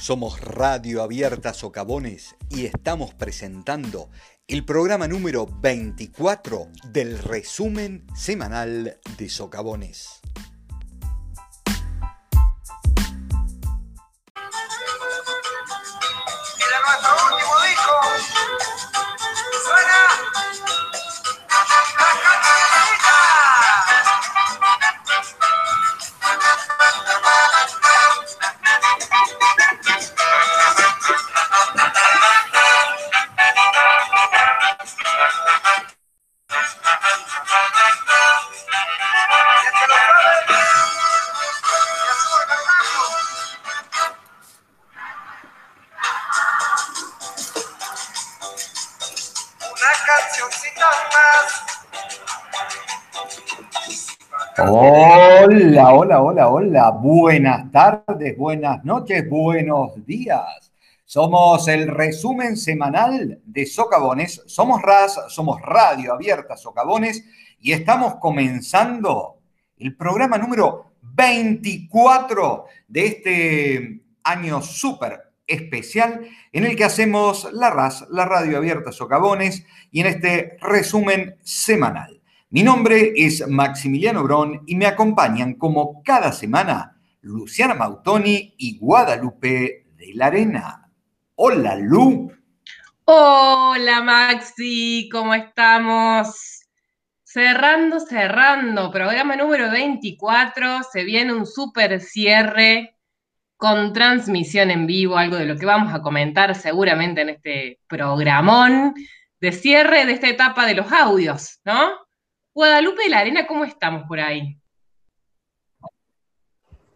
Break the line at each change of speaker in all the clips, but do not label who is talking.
Somos Radio Abierta Socavones y estamos presentando el programa número 24 del resumen semanal de Socavones. Hola. Buenas tardes, buenas noches, buenos días. Somos el resumen semanal de Socavones. Somos RAS, somos Radio Abierta Socavones y estamos comenzando el programa número 24 de este año súper especial en el que hacemos la RAS, la Radio Abierta Socavones, y en este resumen semanal. Mi nombre es Maximiliano Brón y me acompañan como cada semana Luciana Mautoni y Guadalupe de la Arena. Hola, Lu.
Hola, Maxi, ¿cómo estamos? Cerrando, cerrando, programa número 24, se viene un súper cierre con transmisión en vivo, algo de lo que vamos a comentar seguramente en este programón de cierre de esta etapa de los audios, ¿no? Guadalupe de la Arena, ¿cómo estamos por ahí?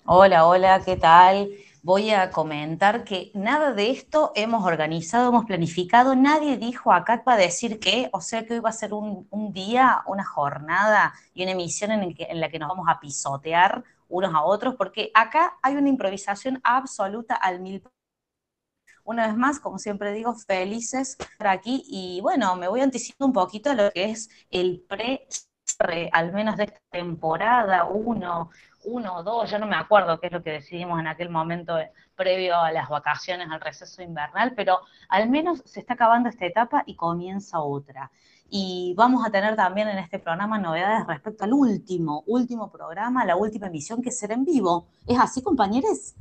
Hola, hola, ¿qué tal? Voy a comentar que nada de esto hemos organizado, hemos planificado, nadie dijo acá para decir qué, o sea que hoy va a ser un, día, una jornada y una emisión en, en la que nos vamos a pisotear unos a otros, porque acá hay una improvisación absoluta al mil una vez más, como siempre digo, felices estar aquí y bueno, me voy anticipando un poquito a lo que es el pre al menos de esta temporada, uno, uno o dos, yo no me acuerdo qué es lo que decidimos en aquel momento eh, previo a las vacaciones, al receso invernal, pero al menos se está acabando esta etapa y comienza otra. Y vamos a tener también en este programa novedades respecto al último, último programa, la última emisión que será en vivo. ¿Es así, compañeros?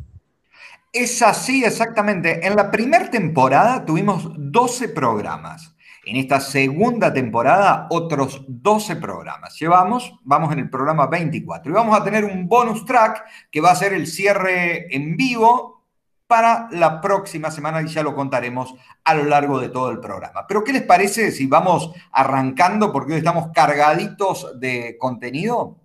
Es así, exactamente. En la primera temporada tuvimos 12 programas. En esta segunda temporada, otros 12 programas. Llevamos, vamos en el programa 24. Y vamos a tener un bonus track que va a ser el cierre en vivo para la próxima semana y ya lo contaremos a lo largo de todo el programa. Pero ¿qué les parece si vamos arrancando porque hoy estamos cargaditos de contenido?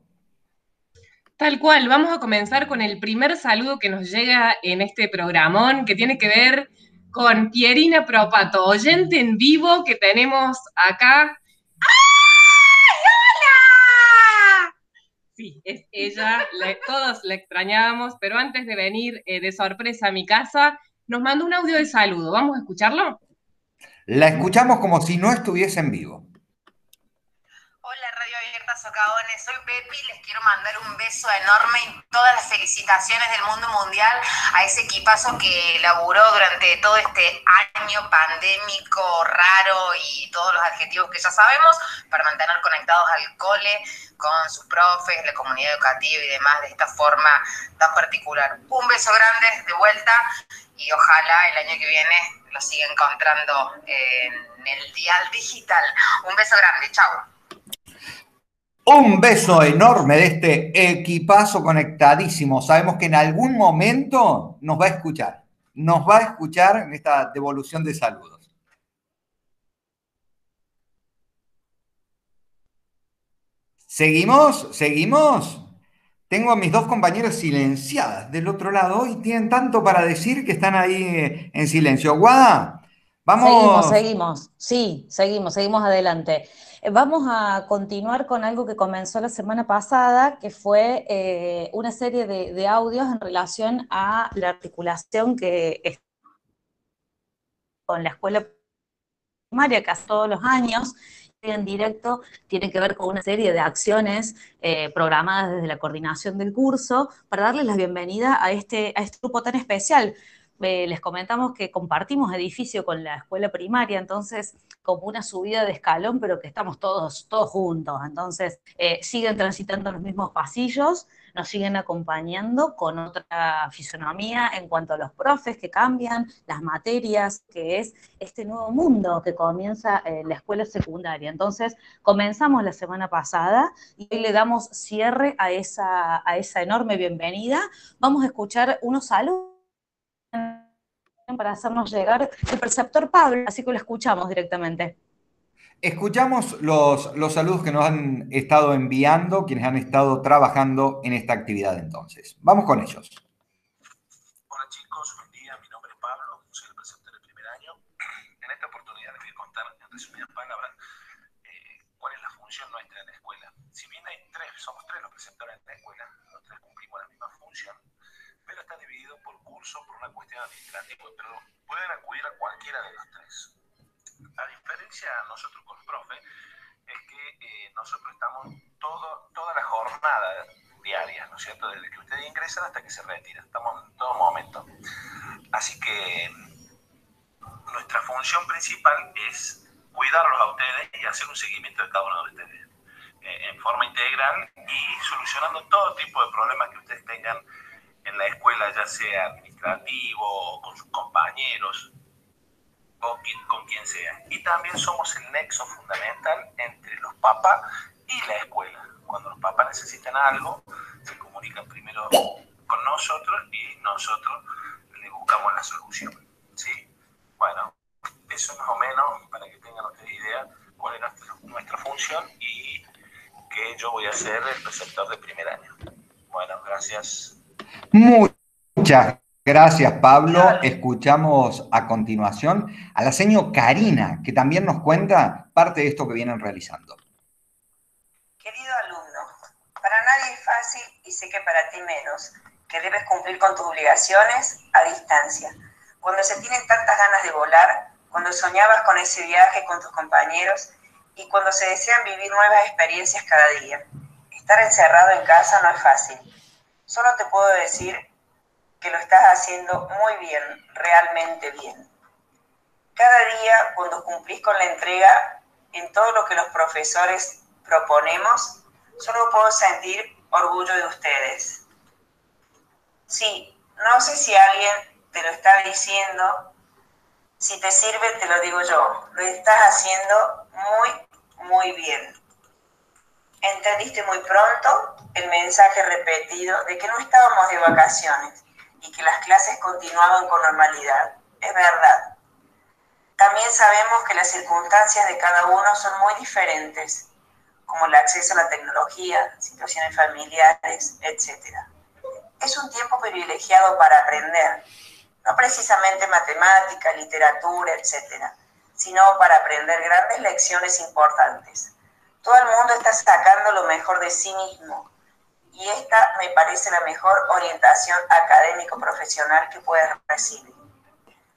Tal cual, vamos a comenzar con el primer saludo que nos llega en este programón, que tiene que ver con Pierina Propato, oyente en vivo que tenemos acá. ¡Ay, hola! Sí, es ella, todos la extrañábamos, pero antes de venir eh, de sorpresa a mi casa, nos mandó un audio de saludo. ¿Vamos a escucharlo?
La escuchamos como si no estuviese en vivo.
Soy Pepi, les quiero mandar un beso enorme y todas las felicitaciones del mundo mundial a ese equipazo que laburó durante todo este año pandémico raro y todos los adjetivos que ya sabemos para mantener conectados al cole con sus profes, la comunidad educativa y demás de esta forma tan particular. Un beso grande de vuelta y ojalá el año que viene lo siga encontrando en el dial digital. Un beso grande, chao.
Un beso enorme de este equipazo conectadísimo. Sabemos que en algún momento nos va a escuchar. Nos va a escuchar en esta devolución de saludos. ¿Seguimos? ¿Seguimos? Tengo a mis dos compañeras silenciadas del otro lado y tienen tanto para decir que están ahí en silencio. Guada, vamos.
Seguimos, seguimos. Sí, seguimos, seguimos adelante. Eh, vamos a continuar con algo que comenzó la semana pasada, que fue eh, una serie de, audios en relación a la articulación que con la escuela primaria casi todos los años en directo tiene que ver con una serie de acciones eh, programadas desde la coordinación del curso para darles la bienvenida a este, a este grupo tan especial. Les comentamos que compartimos edificio con la escuela primaria, entonces como una subida de escalón, pero que estamos todos, todos juntos. Entonces eh, siguen transitando los mismos pasillos, nos siguen acompañando con otra fisonomía en cuanto a los profes que cambian, las materias, que es este nuevo mundo que comienza en la escuela secundaria. Entonces comenzamos la semana pasada y hoy le damos cierre a esa, a esa enorme bienvenida. Vamos a escuchar unos saludos para hacernos llegar el preceptor Pablo, así que lo escuchamos directamente.
Escuchamos los, los saludos que nos han estado enviando, quienes han estado trabajando en esta actividad entonces. Vamos con ellos.
Hola chicos, buen día, mi nombre es Pablo, soy el preceptor del primer año. En esta oportunidad les voy a contar en resumidas palabras eh, cuál es la función nuestra en la escuela. Si bien hay tres, somos tres los preceptores en la escuela, los tres cumplimos la misma función, pero está dividido por curso por una cuestión administrativa, pero pueden acudir a cualquiera de los tres. La diferencia nosotros con el profe es que eh, nosotros estamos todo, toda la jornada diaria, ¿no es cierto? Desde que ustedes ingresan hasta que se retiran, estamos en todo momento. Así que nuestra función principal es cuidarlos a ustedes y hacer un seguimiento de cada uno de ustedes eh, en forma integral y solucionando todo tipo de problemas que ustedes tengan en la escuela, ya sea administrativo o con sus compañeros o con quien sea. Y también somos el nexo fundamental entre los papás y la escuela. Cuando los papás necesitan algo, se comunican primero con nosotros y nosotros le buscamos la solución. ¿sí? Bueno, eso más o menos para que tengan ustedes idea cuál es nuestra, nuestra función y que yo voy a ser el preceptor de primer año. Bueno, gracias.
Muchas gracias, Pablo. Escuchamos a continuación a la señora Karina, que también nos cuenta parte de esto que vienen realizando.
Querido alumno, para nadie es fácil y sé que para ti menos, que debes cumplir con tus obligaciones a distancia. Cuando se tienen tantas ganas de volar, cuando soñabas con ese viaje con tus compañeros y cuando se desean vivir nuevas experiencias cada día. Estar encerrado en casa no es fácil Solo te puedo decir que lo estás haciendo muy bien, realmente bien. Cada día, cuando cumplís con la entrega en todo lo que los profesores proponemos, solo puedo sentir orgullo de ustedes. Sí, no sé si alguien te lo está diciendo, si te sirve te lo digo yo, lo estás haciendo muy, muy bien. Entendiste muy pronto el mensaje repetido de que no estábamos de vacaciones y que las clases continuaban con normalidad. Es verdad. También sabemos que las circunstancias de cada uno son muy diferentes, como el acceso a la tecnología, situaciones familiares, etc. Es un tiempo privilegiado para aprender, no precisamente matemática, literatura, etc., sino para aprender grandes lecciones importantes todo el mundo está sacando lo mejor de sí mismo y esta me parece la mejor orientación académico-profesional que puedes recibir.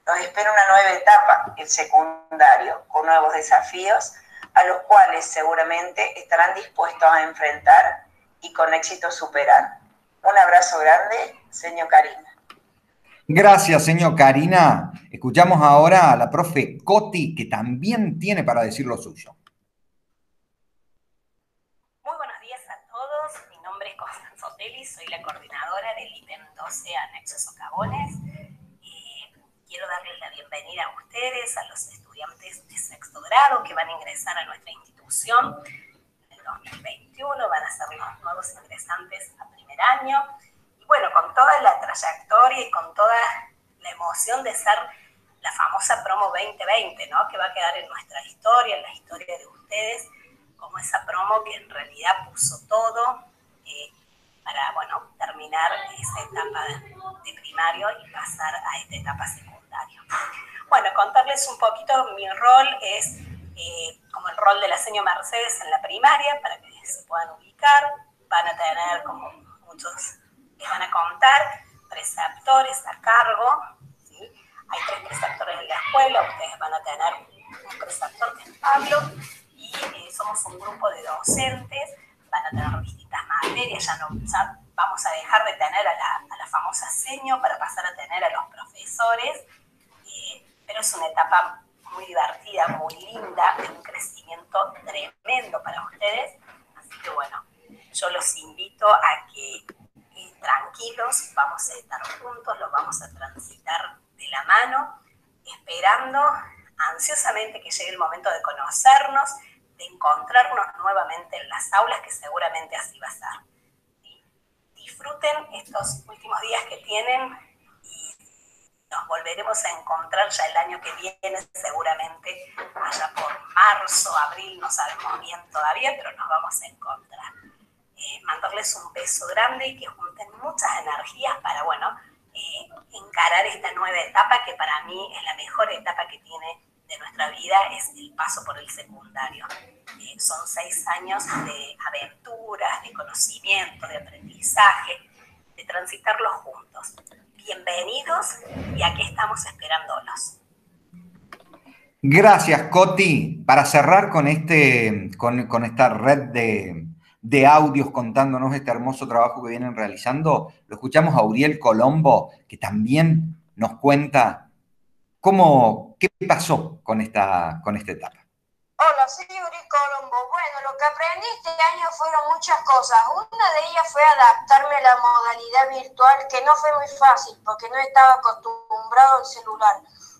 Nos espera una nueva etapa, el secundario, con nuevos desafíos a los cuales seguramente estarán dispuestos a enfrentar y con éxito superar. Un abrazo grande, señor Karina.
Gracias, señor Karina. Escuchamos ahora a la profe Coti, que también tiene para decir lo suyo.
soy la coordinadora del IPEN 12 Anexo Socavones. quiero darles la bienvenida a ustedes, a los estudiantes de sexto grado que van a ingresar a nuestra institución en el 2021, van a ser los nuevos ingresantes a primer año. Y bueno, con toda la trayectoria y con toda la emoción de ser la famosa promo 2020, ¿no? que va a quedar en nuestra historia, en la historia de ustedes, como esa promo que en realidad puso todo, eh, terminar esa etapa de primario y pasar a esta etapa secundaria. Bueno, contarles un poquito, mi rol es eh, como el rol de la señora Mercedes en la primaria, para que se puedan ubicar. Van a tener, como muchos les van a contar, preceptores a cargo. Hay tres preceptores en la escuela, ustedes van a tener un preceptor que es Pablo, y eh, somos un grupo de docentes van a tener distintas materias, ya no, vamos a dejar de tener a la, famosa seño para pasar a tener a los profesores, eh, pero es una etapa muy divertida, muy linda, de un crecimiento tremendo para ustedes. Así que bueno, yo los invito a que eh, tranquilos, vamos a estar juntos, los vamos a transitar de la mano, esperando ansiosamente que llegue el momento de conocernos, de encontrarnos nuevamente en las aulas, que seguramente así va a ser. Disfruten estos últimos días que tienen y nos volveremos a encontrar ya el año que viene, seguramente allá por marzo, abril, no sabemos bien todavía, pero nos vamos a encontrar. Eh, mandarles un beso grande y que junten muchas energías para, bueno, eh, encarar esta nueva etapa que para mí es la mejor etapa que tiene de nuestra vida es el paso por el secundario. Eh, son seis años de aventuras, de conocimiento, de aprendizaje, de transitarlos juntos. Bienvenidos y aquí estamos esperándolos.
Gracias, Coti. Para cerrar con, este, con, esta red de, de audios contándonos este hermoso trabajo que vienen realizando, lo escuchamos a Uriel Colombo, que también nos cuenta cómo, qué pasó con esta, con esta etapa.
Hola, soy Uri Colombo. Bueno, lo que aprendí este año fueron muchas cosas. Una de ellas fue adaptarme a la modalidad virtual, que no fue muy fácil porque no estaba acostumbrado al celular.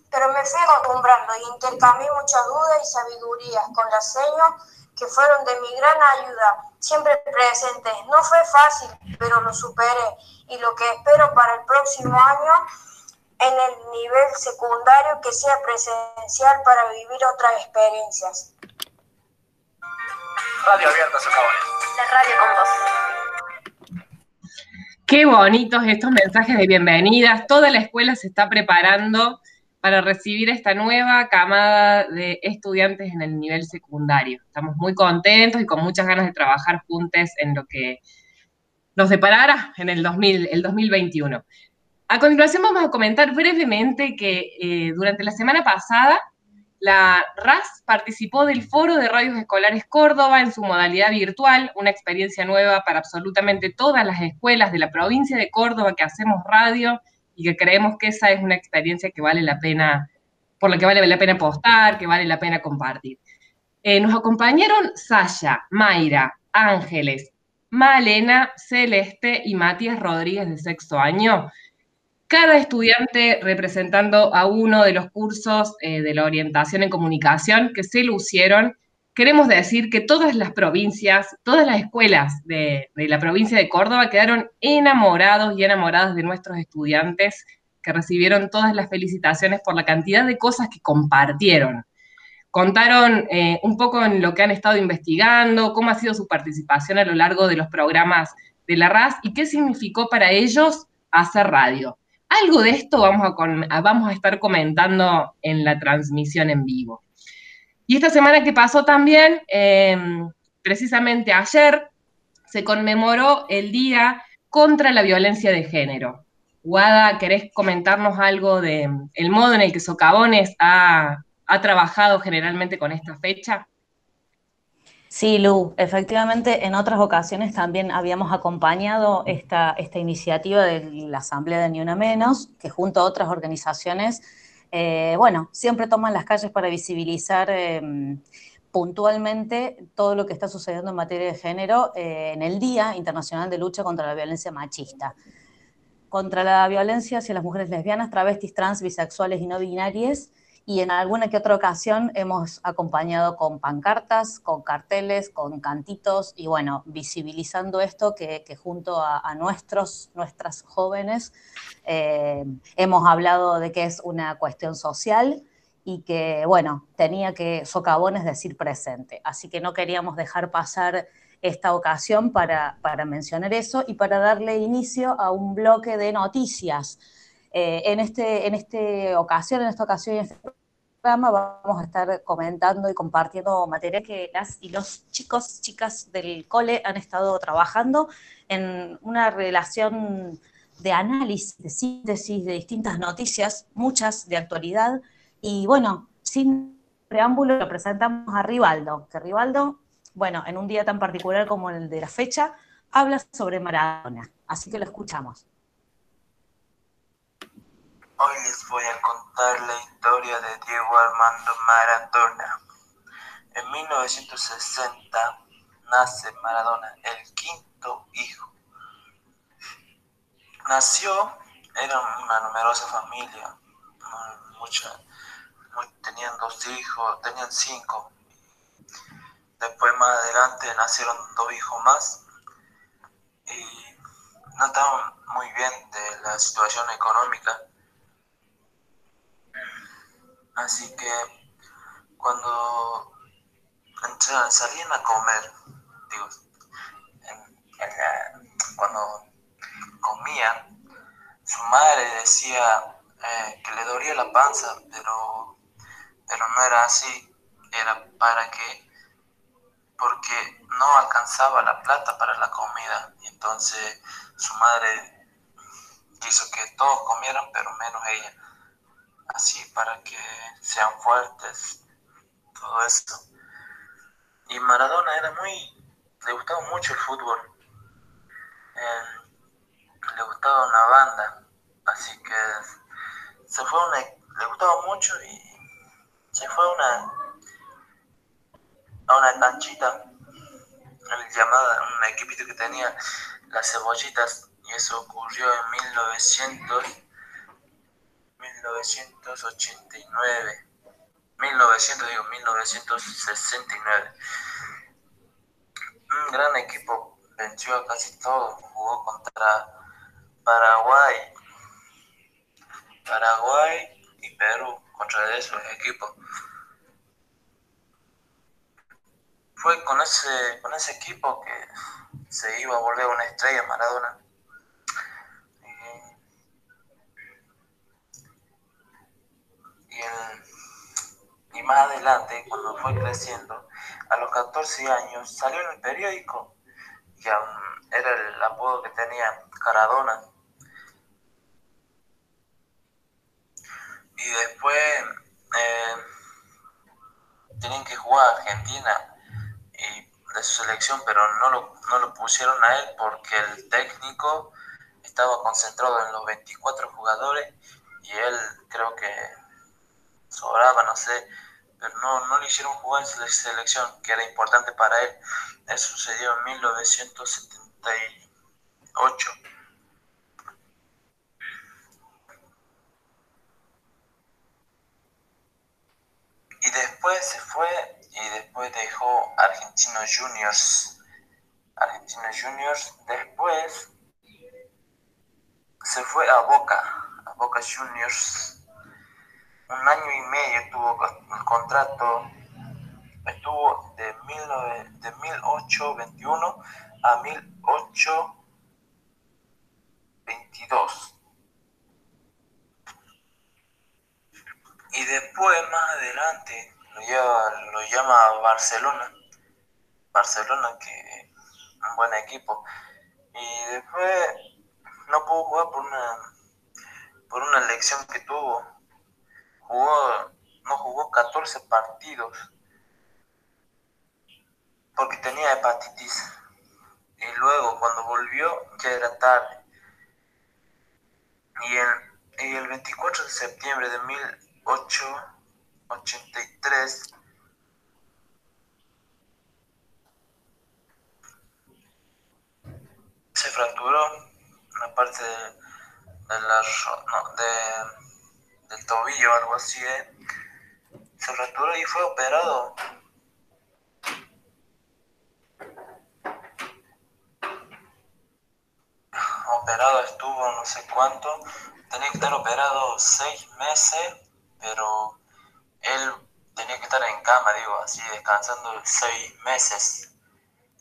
Pero me fui acostumbrando y intercambié muchas dudas y sabidurías con las señas que fueron de mi gran ayuda, siempre presentes. No fue fácil, pero lo superé. Y lo que espero para el próximo año en el nivel secundario que sea presencial para vivir otras experiencias.
Radio Abierta. La radio con
vos. Qué bonitos estos mensajes de bienvenidas. Toda la escuela se está preparando para recibir esta nueva camada de estudiantes en el nivel secundario. Estamos muy contentos y con muchas ganas de trabajar juntos en lo que nos deparará en el, 2000, el 2021. A continuación vamos a comentar brevemente que eh, durante la semana pasada la RAS participó del Foro de Radios Escolares Córdoba en su modalidad virtual, una experiencia nueva para absolutamente todas las escuelas de la provincia de Córdoba que hacemos radio y que creemos que esa es una experiencia que vale la pena, por la que vale la pena apostar, que vale la pena compartir. Eh, nos acompañaron Sasha, Mayra, Ángeles, Malena, Celeste y Matías Rodríguez de sexto año cada estudiante representando a uno de los cursos eh, de la orientación en comunicación que se lucieron. Queremos decir que todas las provincias, todas las escuelas de, la provincia de Córdoba quedaron enamorados y enamoradas de nuestros estudiantes que recibieron todas las felicitaciones por la cantidad de cosas que compartieron. Contaron eh, un poco en lo que han estado investigando, cómo ha sido su participación a lo largo de los programas de la RAS y qué significó para ellos hacer radio. Algo de esto vamos a, estar comentando en la transmisión en vivo. Y esta semana que pasó también, em, precisamente ayer, se conmemoró el Día contra la Violencia de Género. Guada, ¿querés comentarnos algo del el modo en el que Socavones ha trabajado generalmente con esta fecha?
Sí, Lu, efectivamente en otras ocasiones también habíamos acompañado esta, esta iniciativa de la Asamblea de Ni Una Menos, que junto a otras organizaciones, eh, bueno, siempre toman las calles para visibilizar em, puntualmente todo lo que está sucediendo en materia de género eh, en el Día Internacional de Lucha contra la Violencia Machista. Contra la violencia hacia las mujeres lesbianas, travestis, trans, bisexuales y no binarias, y en alguna que otra ocasión hemos acompañado con pancartas, con carteles, con cantitos y bueno, visibilizando esto que, junto a, nuestros, nuestras jóvenes eh, hemos hablado de que es una cuestión social y que bueno, tenía que socavones decir presente. Así que no queríamos dejar pasar esta ocasión para, para mencionar eso y para darle inicio a un bloque de noticias eh, en, este, en esta ocasión, en esta ocasión, en este programa vamos a estar comentando y compartiendo material que las y los chicos, chicas del cole han estado trabajando en una relación de análisis, de síntesis de distintas noticias, muchas de actualidad. Y bueno, sin preámbulo, lo presentamos a Rivaldo, que Rivaldo, bueno, en un día tan particular como el de la fecha, habla sobre Maradona. Así que lo escuchamos.
Hoy les voy a contar la historia de Diego Armando Maradona. En 1960 nace Maradona, el quinto hijo. Nació, era una numerosa familia, mucha, tenían dos hijos, tenían cinco. Después más adelante nacieron dos hijos más y no estaban muy bien de la situación económica. Así que cuando salían a comer, digo, cuando comían, su madre decía eh, que le dolía la panza, pero, pero no era así, era para que, porque no alcanzaba la plata para la comida, y entonces su madre quiso que todos comieran, pero menos ella, así para que sean fuertes, todo esto. Y Maradona era muy, le gustaba mucho el fútbol, le gustaba una banda, así que se fue una, le gustaba mucho y se fue a una, a una canchita llamada, un equipito que tenía las cebollitas y eso ocurrió en 1900, 1989, 1900 digo 1969. Un gran equipo venció a casi todo, jugó contra Paraguay, Paraguay y Perú contra esos equipos. Fue con ese, con ese equipo que se iba a volver una estrella Maradona. Y, más adelante, cuando fue creciendo, a los 14 años salió en el periódico, que era el apodo que tenía Caradona. Y después eh, tienen que jugar Argentina y de su selección, pero no lo, no lo pusieron a él porque el técnico estaba concentrado en los 24 jugadores y él creo que sobraba, no sé, pero no, no le hicieron jugar en selección, que era importante para él. Eso sucedió en 1978. Y después se fue y después dejó Argentinos Juniors. Argentinos Juniors. Después se fue a Boca, a Boca Juniors. Un año y medio tuvo el contrato. Estuvo de, de 1821 a 1822. Y después, más adelante, lo, lo llama Barcelona. Barcelona, que es un buen equipo. Y después no pudo jugar por una, por una elección que tuvo. Jugó, no jugó 14 partidos porque tenía hepatitis. Y luego, cuando volvió, ya era tarde. Y el, y el 24 de septiembre de mil 883 se fracturó una parte de, de la no, de, del tobillo algo así ¿eh? se fracturó y fue operado operado estuvo no sé cuánto tenía que estar operado seis meses pero él tenía que estar en cama, digo, así descansando seis meses.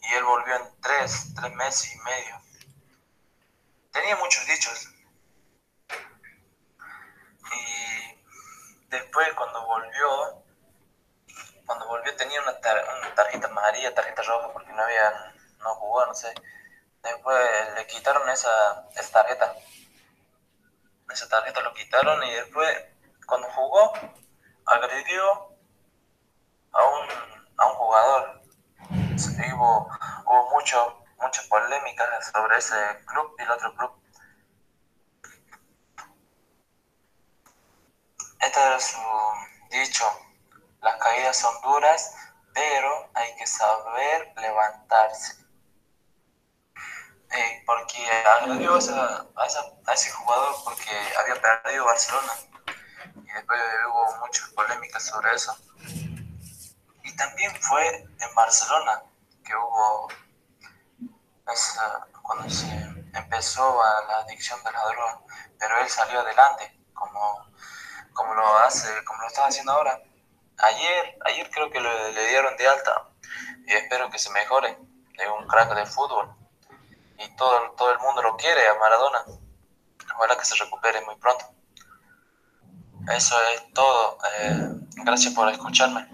Y él volvió en tres, tres meses y medio. Tenía muchos dichos. Y después cuando volvió, cuando volvió tenía una, tarjeta amarilla, tarjeta roja, porque no había, no jugó, no sé. Después le quitaron esa, esa tarjeta. Esa tarjeta lo quitaron y después cuando jugó, agredió a un, a un jugador. Hubo, hubo mucho, muchas polémicas sobre ese club y el otro club. Este era su dicho, las caídas son duras, pero hay que saber levantarse. Eh, porque agredió a, a, ese jugador porque había perdido Barcelona y después hubo muchas polémicas sobre eso. Y también fue en Barcelona que hubo cuando se empezó a la adicción de la droga, pero él salió adelante como, como lo hace, como lo está haciendo ahora. Ayer, ayer creo que le, dieron de alta y espero que se mejore. Es un crack de fútbol y todo, todo el mundo lo quiere a Maradona. Ojalá que se recupere muy pronto. Eso es todo. Eh, gracias por escucharme.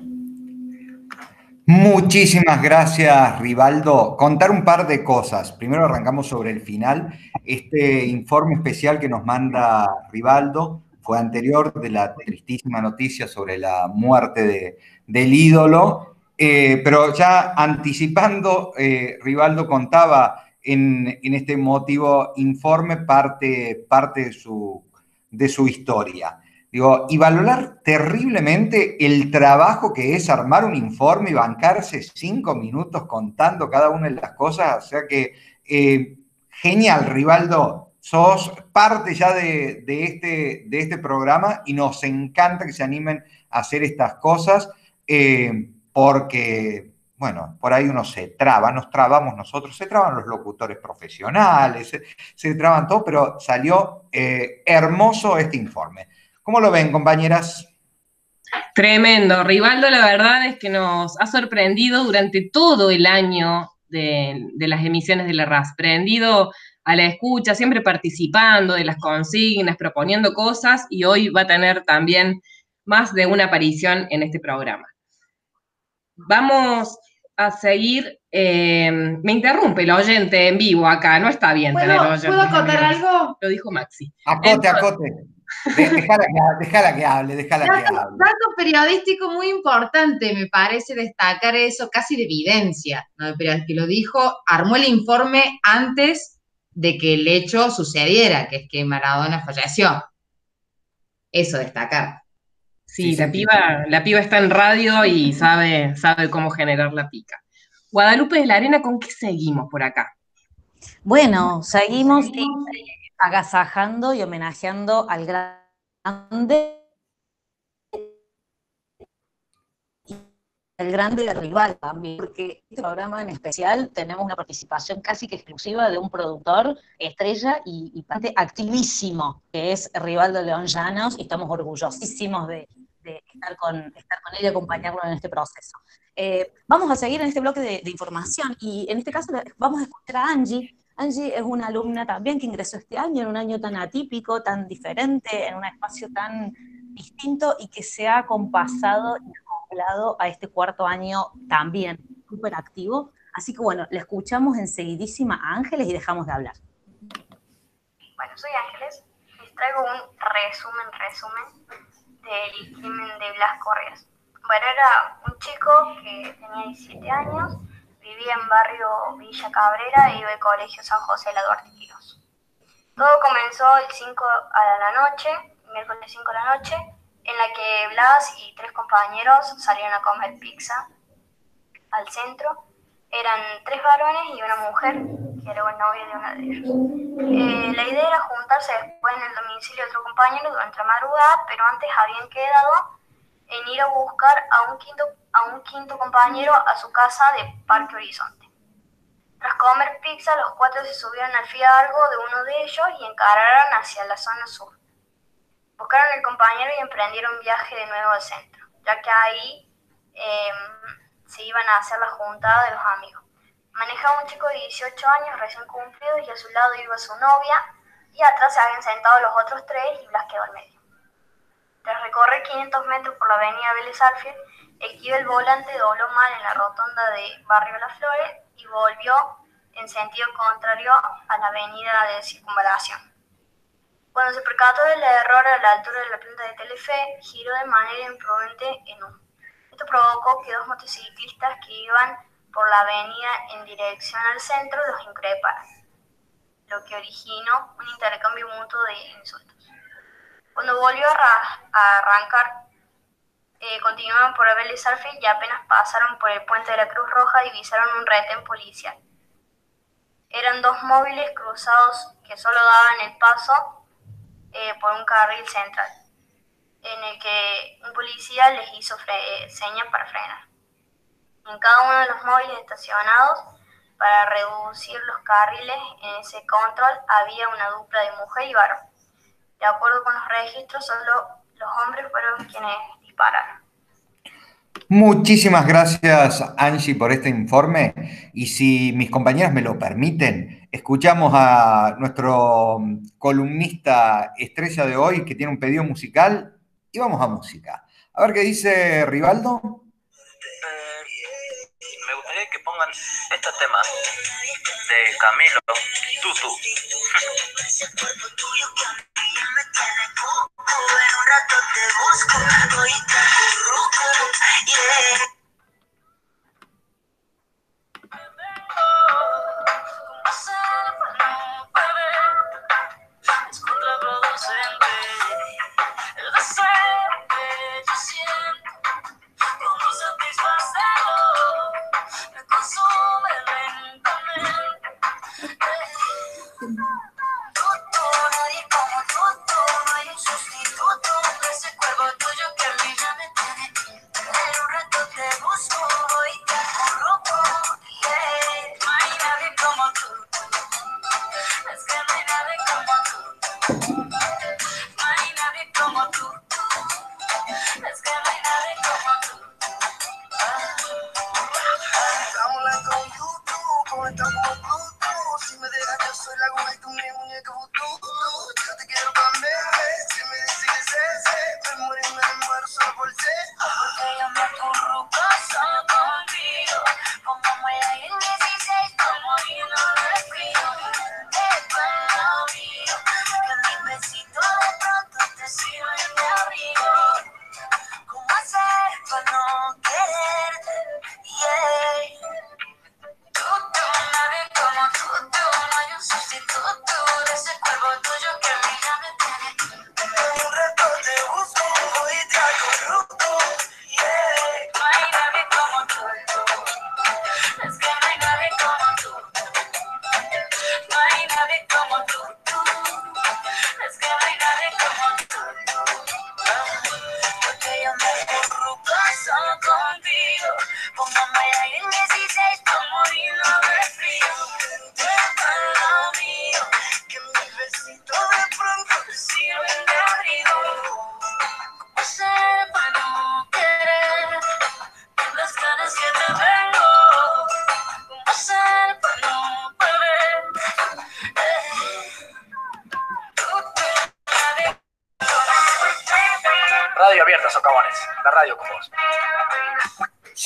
Muchísimas gracias, Rivaldo. Contar un par de cosas. Primero arrancamos sobre el final. Este informe especial que nos manda Rivaldo fue anterior de la tristísima noticia sobre la muerte del ídolo. Eh, pero ya anticipando, eh, Rivaldo contaba en, este motivo informe parte, parte de, su, de su historia. Digo, y valorar terriblemente el trabajo que es armar un informe y bancarse cinco minutos contando cada una de las cosas. O sea que, eh, genial, Rivaldo, sos parte ya de, este, de este programa y nos encanta que se animen a hacer estas cosas eh, porque, bueno, por ahí uno se traba, nos trabamos nosotros, se traban los locutores profesionales, se, traban todo, pero salió eh, hermoso este informe. ¿Cómo lo ven, compañeras?
Tremendo. Rivaldo, la verdad es que nos ha sorprendido durante todo el año de, las emisiones de la RAS. Prendido a la escucha, siempre participando de las consignas, proponiendo cosas y hoy va a tener también más de una aparición en este programa. Vamos a seguir. Eh, me interrumpe el oyente en vivo acá, no está bien tener oyente.
¿Puedo contar algo?
Lo dijo Maxi.
Acote, acote. Déjala que, déjala que hable, déjala que hable.
Dato periodístico muy importante, me parece destacar eso, casi de evidencia, ¿no? que lo dijo, armó el informe antes de que el hecho sucediera, que es que Maradona falleció. Eso destacar.
Sí, la, piba, la piba está en radio y sabe, sabe cómo generar la pica. Guadalupe de la Arena, ¿con qué seguimos por acá?
Bueno, seguimos agasajando y homenajeando al grande el grande de rival también, porque este programa en especial tenemos una participación casi que exclusiva de un productor estrella y, y activísimo, que es Rivaldo León Llanos, y estamos orgullosísimos de, estar, con, estar con él y acompañarlo en este proceso. Eh, vamos a seguir en este bloque de, información y en este caso vamos a escuchar a Angie, Angie es una alumna también que ingresó este año, en un año tan atípico, tan diferente, en un espacio tan distinto y que se ha compasado acoplado a este cuarto año también súper activo. Así que bueno, le escuchamos enseguidísima a Ángeles y dejamos de hablar.
Bueno, soy Ángeles, les traigo un resumen, resumen del crimen de Blas Correas. Bueno, era un chico que tenía 17 años, Vivía en barrio Villa Cabrera y iba al colegio San José de la Duarte Quirós. Todo comenzó el 5 a la noche, miércoles 5 de la noche, en la que Blas y tres compañeros salieron a comer pizza al centro. Eran tres varones y una mujer, que era el novio de uno de ellos. Eh, la idea era juntarse después en el domicilio de otro compañero durante la madrugada, pero antes habían quedado en ir a buscar a un quinto, a un quinto compañero a su casa de Parque Horizonte. Tras comer pizza, los cuatro se subieron al fiargo de uno de ellos y encararon hacia la zona sur. Buscaron al compañero y emprendieron un viaje de nuevo al centro, ya que ahí em, se iban a hacer la juntada de los amigos. Manejaba un chico de 18 años recién cumplido y a su lado iba su novia y atrás se habían sentado los otros tres y Blas quedó al medio. Tras recorrer 500 metros por la avenida Vélez Arfield, el volante dobló mal en la rotonda de Barrio Las Flores y volvió en sentido contrario a la avenida de circunvalación. Cuando se percató del error a la altura de la planta de Telefe, giró de manera imprudente en un. Esto provocó que dos motociclistas que iban por la avenida en dirección al centro los increparon, lo que originó un intercambio mutuo de insultos. Cuando volvió a, arrancar, eh, continuaron por Abel Sarfield y apenas pasaron por el puente de la Cruz Roja divisaron un retén policial. Eran dos móviles cruzados que solo daban el paso eh, por un carril central, en el que un policía les hizo eh, señas para frenar. En cada uno de los móviles estacionados, para reducir los carriles en ese control, había una dupla de mujer y varón. De acuerdo con los registros, solo los hombres fueron quienes dispararon.
Muchísimas gracias, Angie, por este informe. Y si mis compañeras me lo permiten, escuchamos a nuestro columnista estrella de hoy que tiene un pedido musical y vamos a música. A ver qué dice Rivaldo.
Eh, me gustaría que pongan este tema de Camilo, Tutu.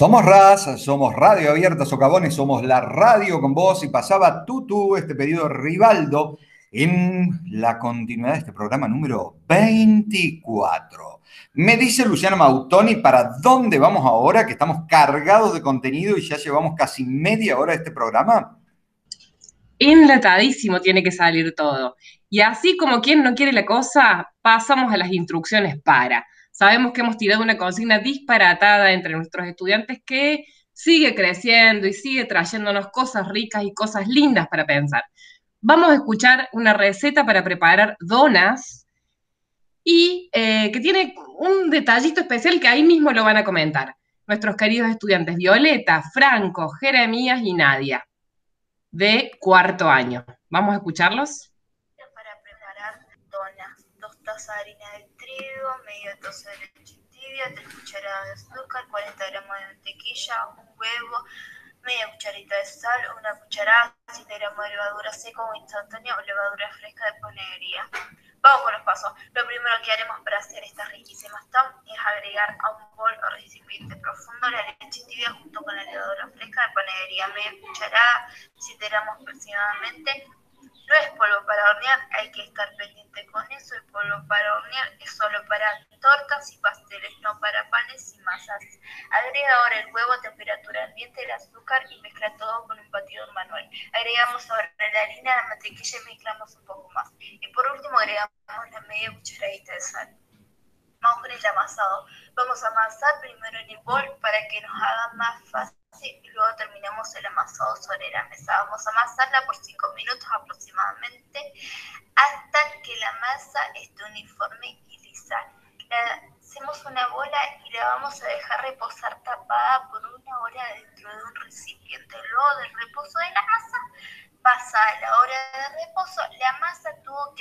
Somos raza, somos Radio Abierta Socavones, somos la radio con vos y pasaba Tutu, este pedido Rivaldo, en la continuidad de este programa número 24. Me dice Luciano Mautoni para dónde vamos ahora, que estamos cargados de contenido y ya llevamos casi media hora de este programa.
Enlatadísimo tiene que salir todo. Y así como quien no quiere la cosa, pasamos a las instrucciones para. Sabemos que hemos tirado una consigna disparatada entre nuestros estudiantes que sigue creciendo y sigue trayéndonos cosas ricas y cosas lindas para pensar. Vamos a escuchar una receta para preparar donas y eh, que tiene un detallito especial que ahí mismo lo van a comentar. Nuestros queridos estudiantes Violeta, Franco, Jeremías y Nadia, de cuarto año. ¿Vamos a escucharlos?
Para preparar donas, dos tazas de harina de trigo, media taza de leche tibia, 3 cucharadas de azúcar, 40 gramos de mantequilla, un huevo, media cucharita de sal, una cucharada, 7 gramos de levadura seca o instantánea o levadura fresca de panadería. Vamos con los pasos. Lo primero que haremos para hacer estas riquísimas tom es agregar a un bol o recipiente profundo la leche tibia junto con la levadura fresca de panadería, media cucharada, 7 gramos aproximadamente,
No es polvo para hornear, hay que estar pendiente con eso. El polvo para hornear es solo para tortas y pasteles, no para panes y masas. Agrega ahora el huevo a temperatura ambiente, el azúcar y mezcla todo con un batidor manual. Agregamos ahora la harina, la mantequilla y mezclamos un poco más. Y por último agregamos la media cucharadita de sal. Vamos con el amasado. Vamos a amasar primero en el bol para que nos haga más fácil y luego terminamos el amasado sobre la mesa. Vamos a amasarla por 5 minutos aproximadamente hasta que la masa esté uniforme y lisa. hacemos una bola y la vamos a dejar reposar tapada por una hora dentro de un recipiente. Luego del reposo de la masa, pasa la hora de reposo. La masa tuvo que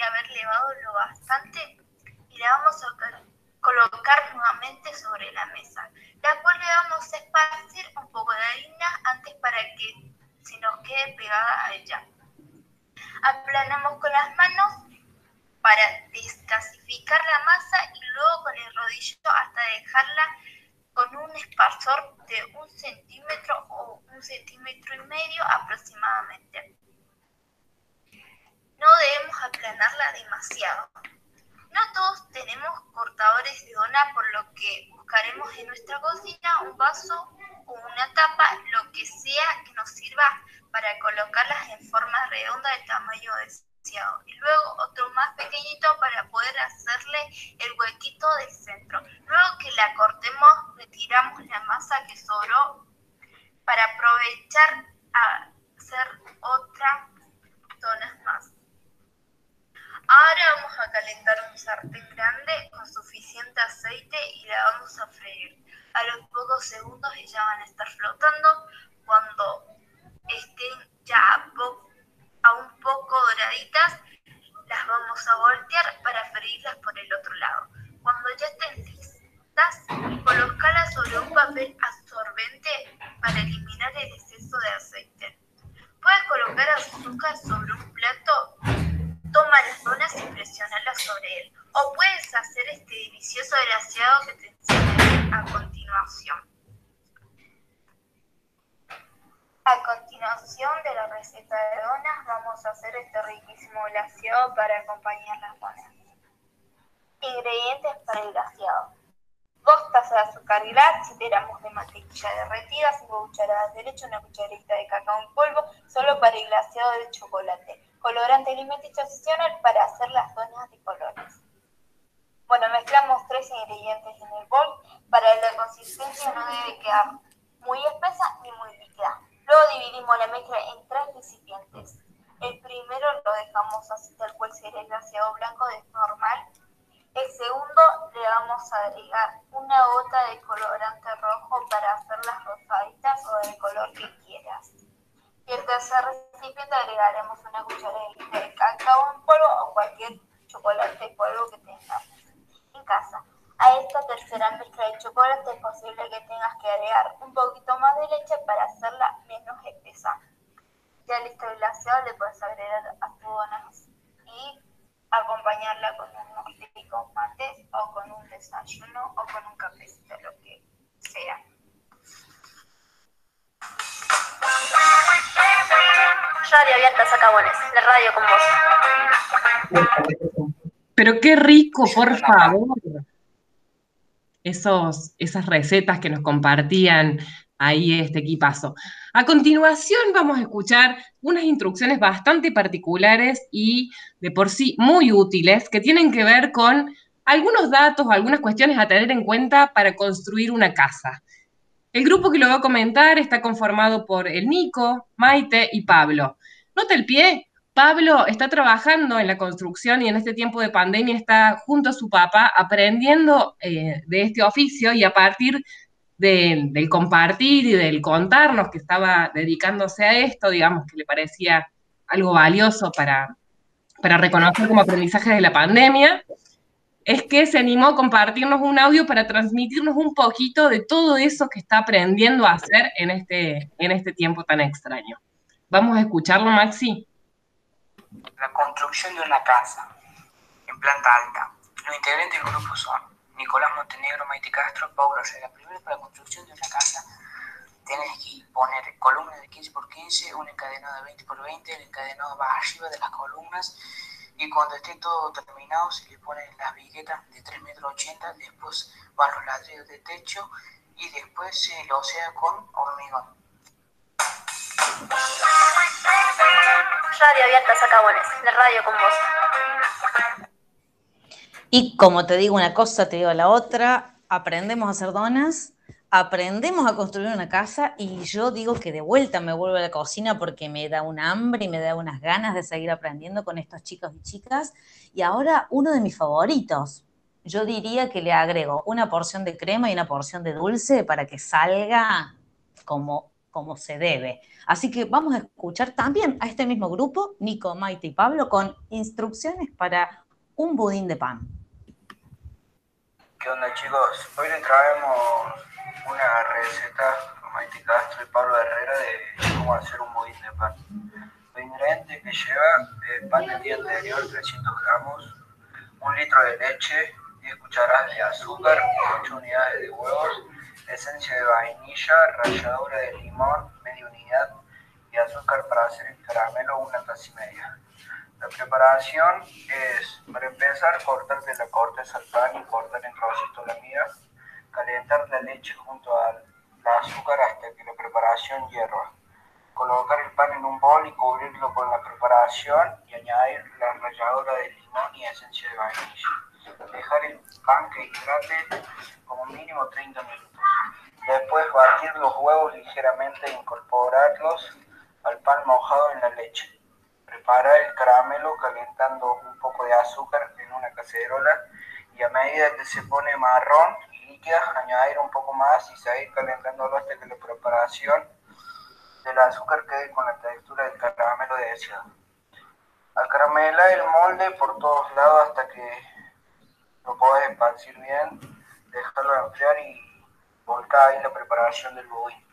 7 gramos de mantequilla derretida, 5 cucharadas de leche, una cucharadita de cacao en polvo, solo para el glaseado de chocolate colorante alimenticio adicional para hacer las donas de colores. Bueno, mezclamos tres ingredientes en el bol. Para la consistencia no debe quedar muy espesa ni muy líquida. Luego dividimos la mezcla en tres recipientes. El primero lo dejamos así tal cual sería el glaseado blanco de normal. El segundo le vamos a agregar una gota de colorante rojo para hacer las rosaditas o del color que quieras. Y el tercer recipiente agregaremos una cucharadita de cacao en polvo o cualquier chocolate en polvo que tengas en casa. A esta tercera mezcla de chocolate es posible que tengas que agregar un poquito más de leche para hacerla menos espesa. Ya listo el glaseado le puedes agregar a tu donas y acompañarla con unos ricos mates o con un desayuno o con un cafecito, lo que sea.
Radio Abierta Sacabones, la radio
con vos. Pero qué rico, por favor. Esos, esas recetas que nos compartían ahí este equipazo. A continuación vamos a escuchar unas instrucciones bastante particulares y de por sí muy útiles que tienen que ver con algunos datos o algunas cuestiones a tener en cuenta para construir una casa. El grupo que lo va a comentar está conformado por el Nico, Maite y Pablo. Nota el pie, Pablo está trabajando en la construcción y en este tiempo de pandemia está junto a su papá aprendiendo eh, de este oficio y a partir del compartir y del contarnos que estaba dedicándose a esto, digamos que le parecía algo valioso para, para reconocer como aprendizaje de la pandemia, es que se animó a compartirnos un audio para transmitirnos un poquito de todo eso que está aprendiendo a hacer en este, en este tiempo tan extraño. Vamos a escucharlo, Maxi.
La construcción de una casa en planta alta. Los integrantes del grupo son Nicolás Montenegro, Maite Castro, Paula Herrera. Primero, para la construcción de una casa tienes que poner columnas de 15 por 15, un encadenado de 20 por 20, el encadenado va arriba de las columnas y cuando esté todo terminado se le ponen las viguetas de 3 metros 80, después van los ladrillos de techo y después se lo sea con hormigón.
Radio abierta Sacabones, la radio con vos.
Y como te digo una cosa, te digo la otra, aprendemos a hacer donas, aprendemos a construir una casa y yo digo que de vuelta me vuelvo a la cocina porque me da un hambre y me da unas ganas de seguir aprendiendo con estos chicos y chicas. Y ahora uno de mis favoritos, yo diría que le agrego una porción de crema y una porción de dulce para que salga como, como se debe. Así que vamos a escuchar también a este mismo grupo, Nico, Maite y Pablo, con instrucciones para un budín de pan.
¿Qué onda chicos? Hoy les traemos una receta con Maite Castro y Pablo Herrera de cómo hacer un budín de pan. Los ingredientes que lleva eh, pan del día anterior, 300 gramos, un litro de leche, 10 cucharadas de azúcar, 8 unidades de huevos, esencia de vainilla, ralladura de limón, media unidad y azúcar para hacer el caramelo, una taza y media. La preparación es, para empezar, cortarle la corteza al pan y cortar en trocitos la miga, calentar la leche junto al azúcar hasta que la preparación hierva. Colocar el pan en un bol y cubrirlo con la preparación y añadir la ralladura de limón y esencia de vainilla. Dejar el pan que hidrate como mínimo 30 minutos. Después batir los huevos ligeramente e incorporarlos al pan mojado en la leche. Preparar el caramelo calentando un poco de azúcar en una cacerola y a medida que se pone marrón y líquida, añadir un poco más y seguir calentándolo hasta que la preparación del azúcar quede con la textura del caramelo deseado. Acaramelar el molde por todos lados hasta que lo puedas esparcir bien, dejarlo enfriar y volcar ahí la preparación del budín.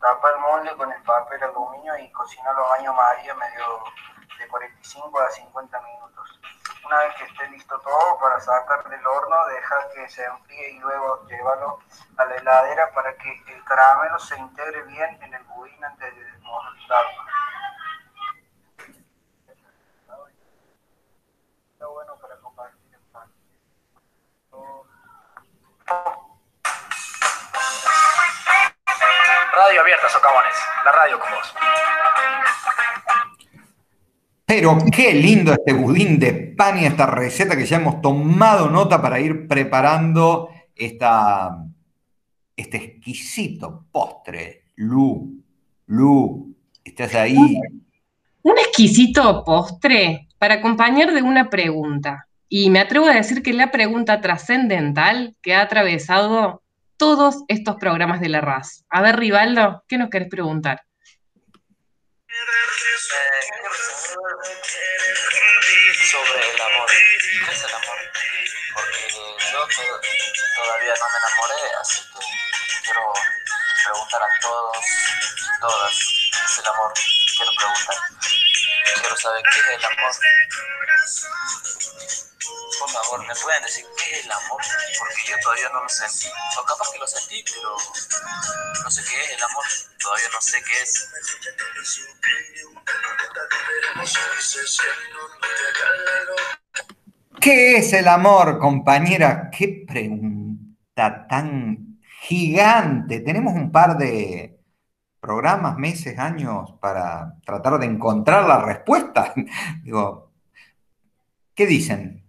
Tapa el molde con el papel aluminio y cocinarlo a baño María medio de 45 a 50 minutos. Una vez que esté listo todo para sacar del horno, deja que se enfríe y luego llévalo a la heladera para que el caramelo se integre bien en el budín antes de desmontarlo.
Radio abierta, socavones. La radio con vos.
Pero qué lindo este budín de pan y esta receta que ya hemos tomado nota para ir preparando esta, este exquisito postre. Lu, Lu, estás ahí.
Un exquisito postre para acompañar de una pregunta. Y me atrevo a decir que la pregunta trascendental que ha atravesado todos estos programas de la RAS. A ver, Rivaldo, ¿qué nos querés preguntar?
sobre el amor. ¿Qué es el amor? Porque yo to- todavía no me enamoré, así que quiero preguntar a todos, todas, ¿qué es el amor? Quiero preguntar. Quiero saber qué es el amor. Por favor, ¿me pueden decir qué es el amor? Porque yo todavía no lo sentí. O capaz que lo sentí, pero no sé qué es el amor. Todavía no sé qué es.
¿Qué es el amor, compañera? Qué pregunta tan gigante. Tenemos un par de programas, meses, años para tratar de encontrar la respuesta. Digo, ¿qué dicen?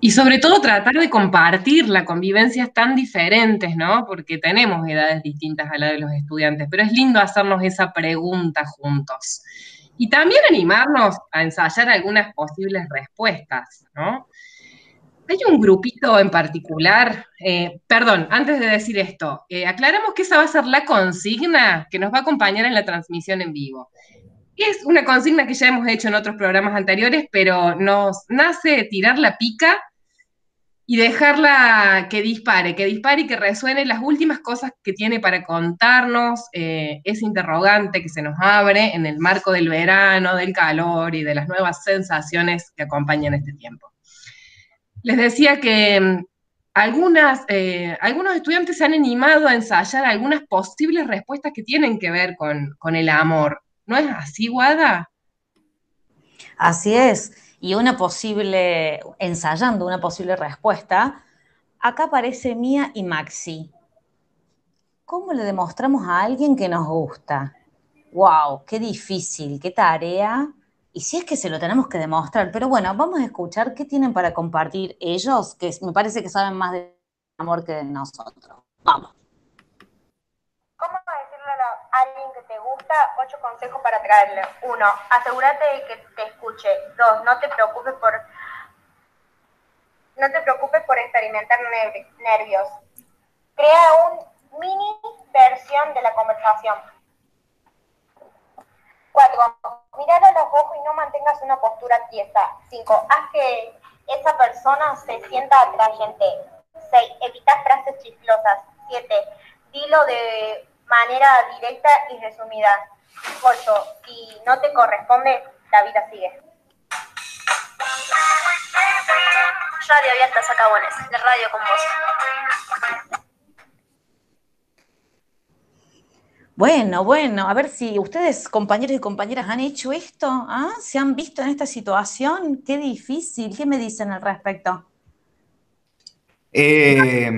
Y sobre todo tratar de compartirla con vivencias tan diferentes, ¿no? Porque tenemos edades distintas a la de los estudiantes, pero es lindo hacernos esa pregunta juntos. Y también animarnos a ensayar algunas posibles respuestas, ¿no? Hay un grupito en particular, eh, perdón, antes de decir esto, eh, aclaramos que esa va a ser la consigna que nos va a acompañar en la transmisión en vivo. Es una consigna que ya hemos hecho en otros programas anteriores, pero nos nace tirar la pica y dejarla que dispare, que dispare y que resuene las últimas cosas que tiene para contarnos, eh, ese interrogante que se nos abre en el marco del verano, del calor y de las nuevas sensaciones que acompañan este tiempo. Les decía que mm, eh, algunos estudiantes se han animado a ensayar algunas posibles respuestas que tienen que ver con el amor. ¿No es así, Guada?
Así es. Y una posible, ensayando una posible respuesta, acá aparece Mía y Maxi. ¿Cómo le demostramos a alguien que nos gusta? ¡Wow! ¡Qué difícil! ¡Qué tarea! Y si es que se lo tenemos que demostrar. Pero bueno, vamos a escuchar qué tienen para compartir ellos, que me parece que saben más de amor que de nosotros. Vamos.
¿Cómo decirle a alguien que te gusta? Ocho consejos para traerle. Uno, asegúrate de que te escuche. Dos, no te preocupes por no te preocupes por experimentar nervios. Crea un mini versión de la conversación. Cuatro, mirar a los ojos y no mantengas una postura tiesa. Cinco, haz que esa persona se sienta atrayente. Seis, evita frases chiflosas. Siete, dilo de manera directa y resumida. Ocho, si no te corresponde, la vida sigue.
Radio Abierta Sacabones, la radio con vos.
Bueno, bueno, a ver si ustedes, compañeros y compañeras, han hecho esto, ¿Ah? ¿Se han visto en esta situación? Qué difícil, ¿qué me dicen al respecto?
Eh,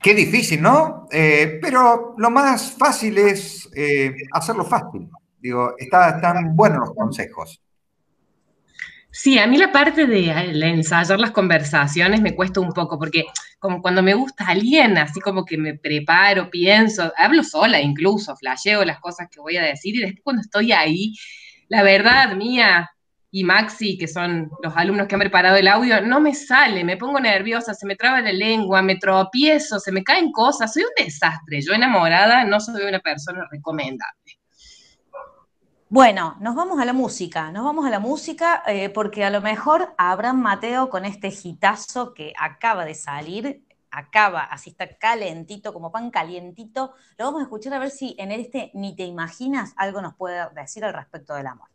qué difícil, ¿no? Eh, pero lo más fácil es eh, hacerlo fácil. Digo, están buenos los consejos.
Sí, a mí la parte de ensayar las conversaciones me cuesta un poco, porque como cuando me gusta alguien, así como que me preparo, pienso, hablo sola incluso, flasheo las cosas que voy a decir y después cuando estoy ahí, la verdad mía y Maxi, que son los alumnos que han preparado el audio, no me sale, me pongo nerviosa, se me traba la lengua, me tropiezo, se me caen cosas, soy un desastre. Yo enamorada no soy una persona recomendable.
Bueno, nos vamos a la música, nos vamos a la música eh, porque a lo mejor Abraham Mateo con este gitazo que acaba de salir, acaba, así está calentito, como pan calientito, lo vamos a escuchar a ver si en este ni te imaginas algo nos puede decir al respecto del amor.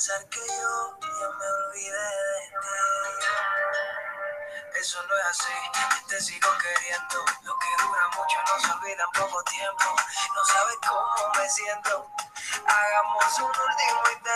Pensar que yo ya me olvidé de ti. Eso no es así, te sigo queriendo. Lo que dura mucho no se olvida en poco tiempo. No sabes cómo me siento. Hagamos un último intento.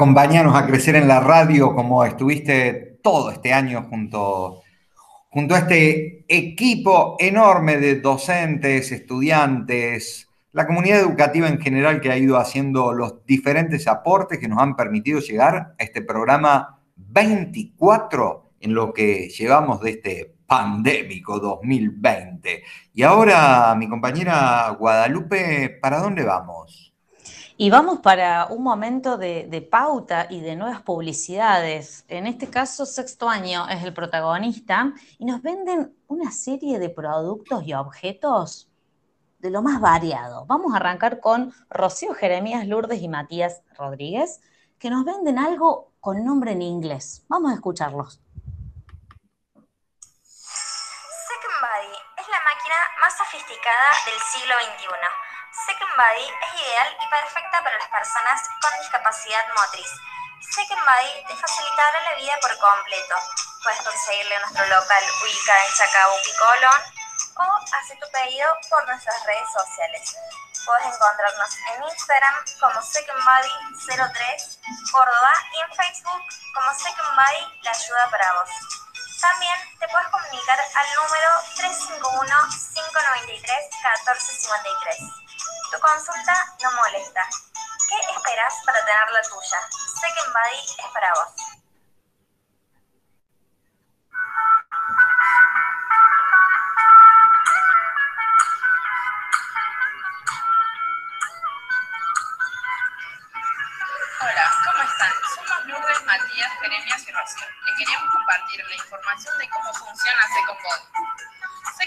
Acompáñanos a crecer en la radio
como estuviste todo este año junto, junto a este equipo enorme de docentes, estudiantes, la comunidad educativa en general que ha ido haciendo los diferentes aportes que nos han permitido llegar a este programa 24 en lo que llevamos de este pandémico 2020. Y ahora, mi compañera Guadalupe, ¿para dónde vamos?
Y vamos para un momento de, pauta y de nuevas publicidades. En este caso, Sexto Año es el protagonista y nos venden una serie de productos y objetos de lo más variado. Vamos a arrancar con Rocío Jeremías Lourdes y Matías Rodríguez, que nos venden algo con nombre en inglés. Vamos a escucharlos.
Second Body es la máquina más sofisticada del siglo XXI. Second Body es ideal y perfecta para las personas con discapacidad motriz. Second Body te facilitará la vida por completo. Puedes conseguirle nuestro local ubicado en Chacabuco y Colón o hacer tu pedido por nuestras redes sociales. Puedes encontrarnos en Instagram como Second Body 03 Córdoba y en Facebook como Second Body La Ayuda para Vos. También te puedes comunicar al número 351-593-1453. Tu consulta no molesta. ¿Qué esperas para tener la tuya? Second Body es para vos.
Hola, ¿cómo están? Somos Lourdes, Matías, Jeremías y Rocío. Le queríamos compartir la información de cómo funciona Second.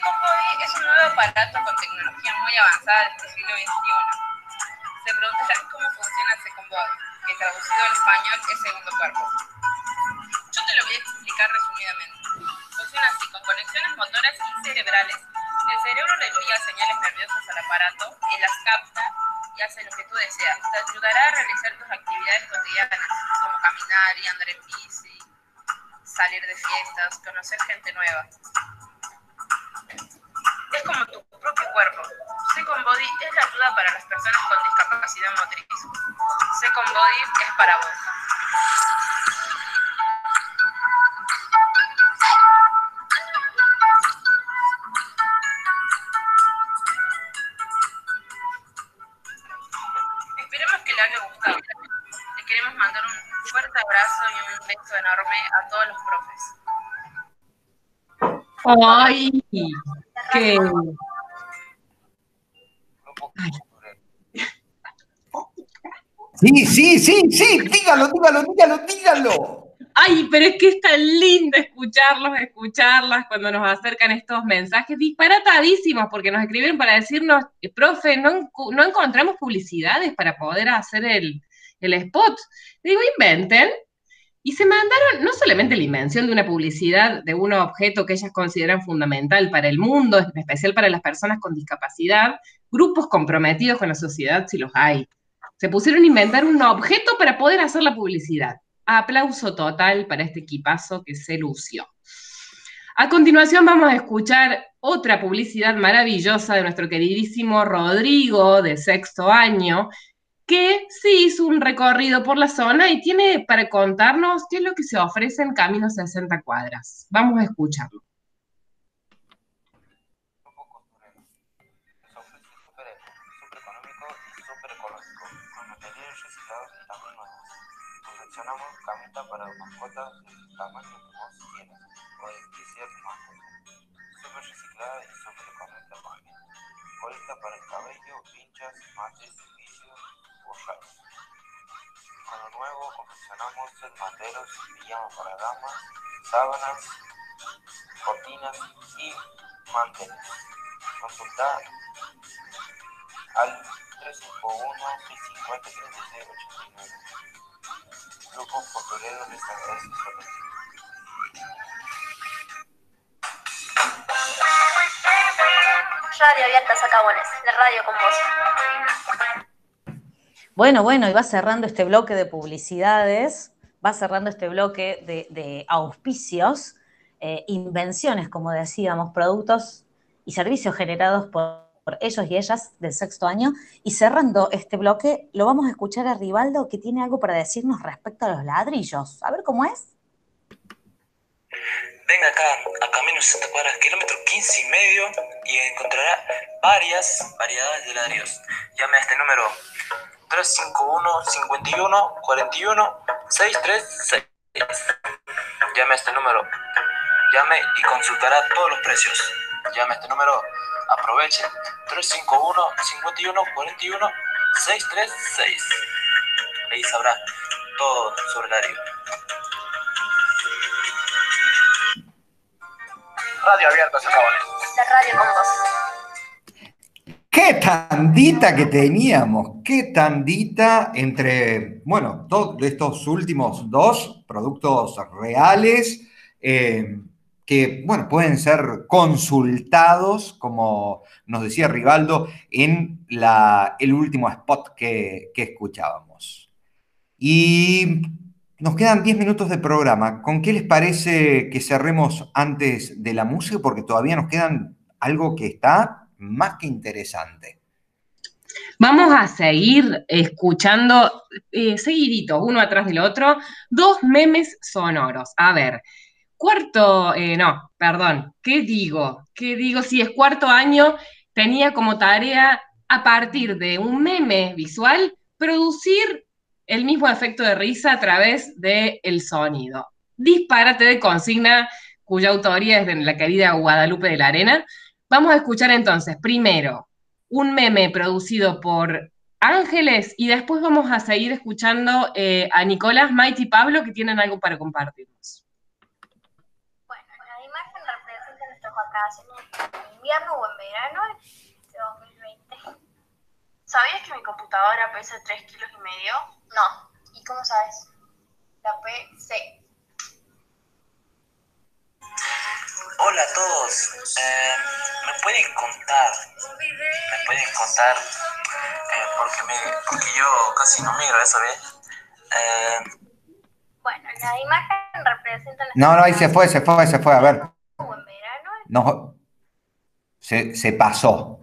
Second Body es un nuevo aparato con tecnología muy avanzada de este siglo XXI. Se preguntarán cómo funciona Second Body, que traducido al español es segundo cuerpo. Yo te lo voy a explicar resumidamente. Funciona así, con conexiones motoras y cerebrales. El cerebro le envía señales nerviosas al aparato, él las capta y hace lo que tú deseas. Te ayudará a realizar tus actividades cotidianas, como caminar y andar en bici, salir de fiestas, conocer gente nueva. Second Body es la ayuda para las personas con discapacidad motriz. Second Body es para vos. Esperemos que le haya gustado. Le queremos mandar un fuerte abrazo y un beso enorme a todos los profes.
¡Ay! ¡Qué!
Sí, sí, sí, sí, dígalo, dígalo, dígalo, dígalo.
Ay, pero es que es tan lindo escucharlos, escucharlas cuando nos acercan estos mensajes disparatadísimos, porque nos escribieron para decirnos, profe, no, no encontramos publicidades para poder hacer el, el spot. Digo, inventen. Y se mandaron no solamente la invención de una publicidad de un objeto que ellas consideran fundamental para el mundo, en especial para las personas con discapacidad, grupos comprometidos con la sociedad, si los hay. Se pusieron a inventar un objeto para poder hacer la publicidad. Aplauso total para este equipazo que se lució. A continuación vamos a escuchar otra publicidad maravillosa de nuestro queridísimo Rodrigo de sexto año, que sí hizo un recorrido por la zona y tiene para contarnos qué es lo que se ofrece en Camino 60 Cuadras. Vamos a escucharlo.
Camisetas para mascotas del tamaño que vos quieras, o el que sea tu mascota. Súper reciclada y súper económica también. Colita para el cabello, pinchas, mates, vicios, bocales. Con lo nuevo confeccionamos manteros, pijamas para damas, sábanas, cortinas y manteles. Consulta al 351 650 3689. Grupo Portolero de San Francisco.
Radio Abierta Socavones, la radio con vos.
Bueno, bueno, y va cerrando este bloque de publicidades, va cerrando este bloque de, de auspicios, eh, invenciones, como decíamos, productos y servicios generados por, por ellos y ellas del sexto año. Y cerrando este bloque, lo vamos a escuchar a Rivaldo, que tiene algo para decirnos respecto a los ladrillos. A ver cómo es.
Venga acá a Camino 60 cuadras, kilómetro 15 y medio y encontrará varias variedades de ladrillos. Llame a este número 351 51 41 636. Llame a este número. Llame y consultará todos los precios. Llame a este número. Aproveche. 351 51 41 636. Ahí sabrá todo sobre el ladrillo.
Radio Abierta Socavones.
La radio con vos.
¡Qué tandita que teníamos! ¡Qué tandita entre, bueno, todos estos últimos dos productos reales eh, que, bueno, pueden ser consultados, como nos decía Rivaldo, en la, el último spot que, que escuchábamos. Y nos quedan 10 minutos de programa. ¿Con qué les parece que cerremos antes de la música? Porque todavía nos quedan algo que está más que interesante.
Vamos a seguir escuchando, eh, seguidito, uno atrás del otro, dos memes sonoros. A ver, cuarto, eh, no, perdón, ¿qué digo? ¿Qué digo? Si es cuarto año, tenía como tarea, a partir de un meme visual, producir el mismo efecto de risa a través del el sonido. Disparate de consigna cuya autoría es de la querida Guadalupe de la Arena. Vamos a escuchar entonces primero un meme producido por Ángeles y después vamos a seguir escuchando eh, a Nicolás, Maite y Pablo que tienen algo para compartirnos.
Bueno, la imagen representa nuestras vacaciones en invierno o en verano de 2020.
¿Sabías que mi computadora pesa 3 kilos y medio?
No. ¿Y cómo sabes?
La PC.
Hola a todos. Eh, ¿Me pueden contar? ¿Me pueden contar? Eh, porque, me, porque yo casi no miro eso, ¿ves? Eh,
Bueno, la imagen representa
No, no, ahí se fue, se fue, se fue. A ver. No, se, se pasó.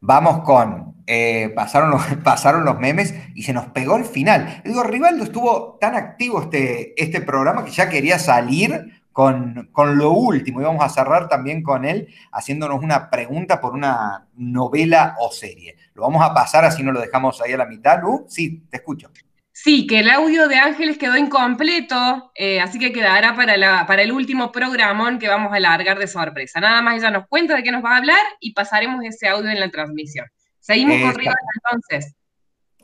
Vamos con. eh, pasaron, los, pasaron los memes y se nos pegó el final. Digo, Rivaldo estuvo tan activo este, este programa que ya quería salir con, con lo último. Y vamos a cerrar también con él haciéndonos una pregunta por una novela o serie. Lo vamos a pasar, así no lo dejamos ahí a la mitad. Lu, sí, te escucho.
Sí, que el audio de Ángeles quedó incompleto, eh, así que quedará para, la, para el último programón que vamos a largar de sorpresa. Nada más ella nos cuenta de qué nos va a hablar y pasaremos ese audio en la transmisión. Seguimos con. Rivaldo entonces.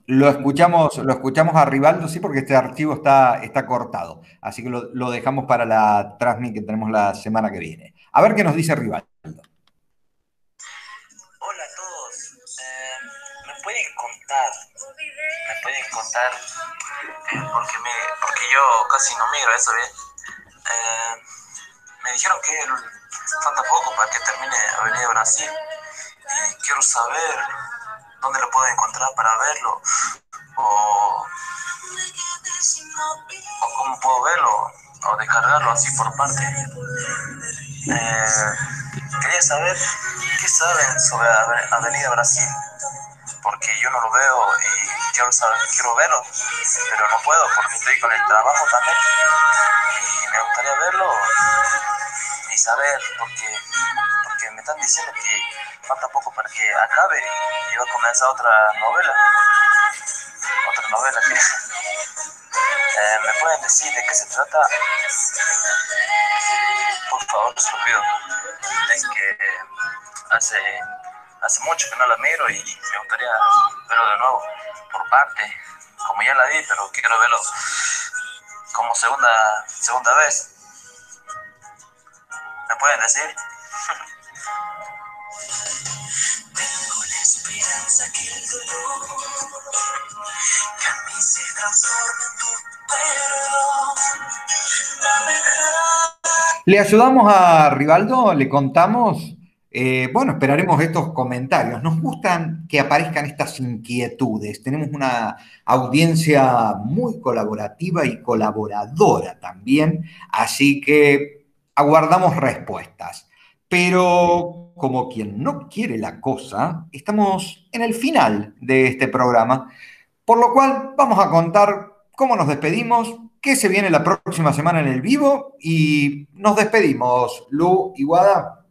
Lo escuchamos, lo escuchamos a Rivaldo, sí, porque este archivo está, está cortado. Así que lo, lo dejamos para la transmisión que tenemos la semana que viene. A ver qué nos dice Rivaldo.
hola a todos. Eh, ¿Me pueden contar? ¿Me pueden contar? Eh, porque, me, porque yo casi no miro eso, ¿ves? Eh, me dijeron que falta poco para que termine Avenida Brasil. Y quiero saber dónde lo puedo encontrar para verlo. O, cómo puedo verlo. O descargarlo así por parte. Eh, quería saber qué saben sobre Ave- Avenida Brasil. Porque yo no lo veo y quiero, saber, quiero verlo, pero no puedo porque estoy con el trabajo también. Y me gustaría verlo y saber, porque, porque me están diciendo que falta poco para que acabe y va a comenzar otra novela. Otra novela Eh, ¿Me pueden decir de qué se trata? Por favor, se lo que hace, hace mucho que no la miro y me gustaría verlo de nuevo, por parte. Como ya la vi, pero quiero verlo como segunda, segunda vez. ¿Me pueden decir?
Tengo la esperanza que el dolor cambie y se transforme en tu perdón.
Le ayudamos a Rivaldo, le contamos. Eh, bueno, esperaremos estos comentarios. Nos gustan que aparezcan estas inquietudes. Tenemos una audiencia muy colaborativa y colaboradora también, así que aguardamos respuestas. Pero como quien no quiere la cosa, estamos en el final de este programa, por lo cual vamos a contar cómo nos despedimos, qué se viene la próxima semana en el vivo y nos despedimos. Lu y Guada.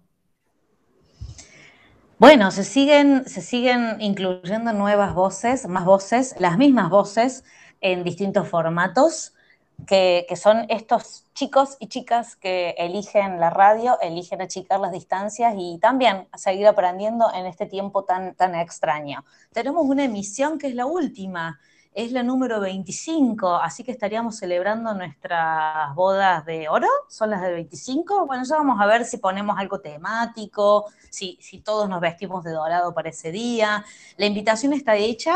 Bueno, se siguen, se siguen incluyendo nuevas voces, más voces, las mismas voces en distintos formatos, que, que son estos chicos y chicas que eligen la radio, eligen achicar las distancias y también seguir aprendiendo en este tiempo tan, tan extraño. Tenemos una emisión que es la última, es la número 25, así que estaríamos celebrando nuestras bodas de oro, son las de 25. Bueno, ya vamos a ver si ponemos algo temático, si, si todos nos vestimos de dorado para ese día. La invitación está hecha,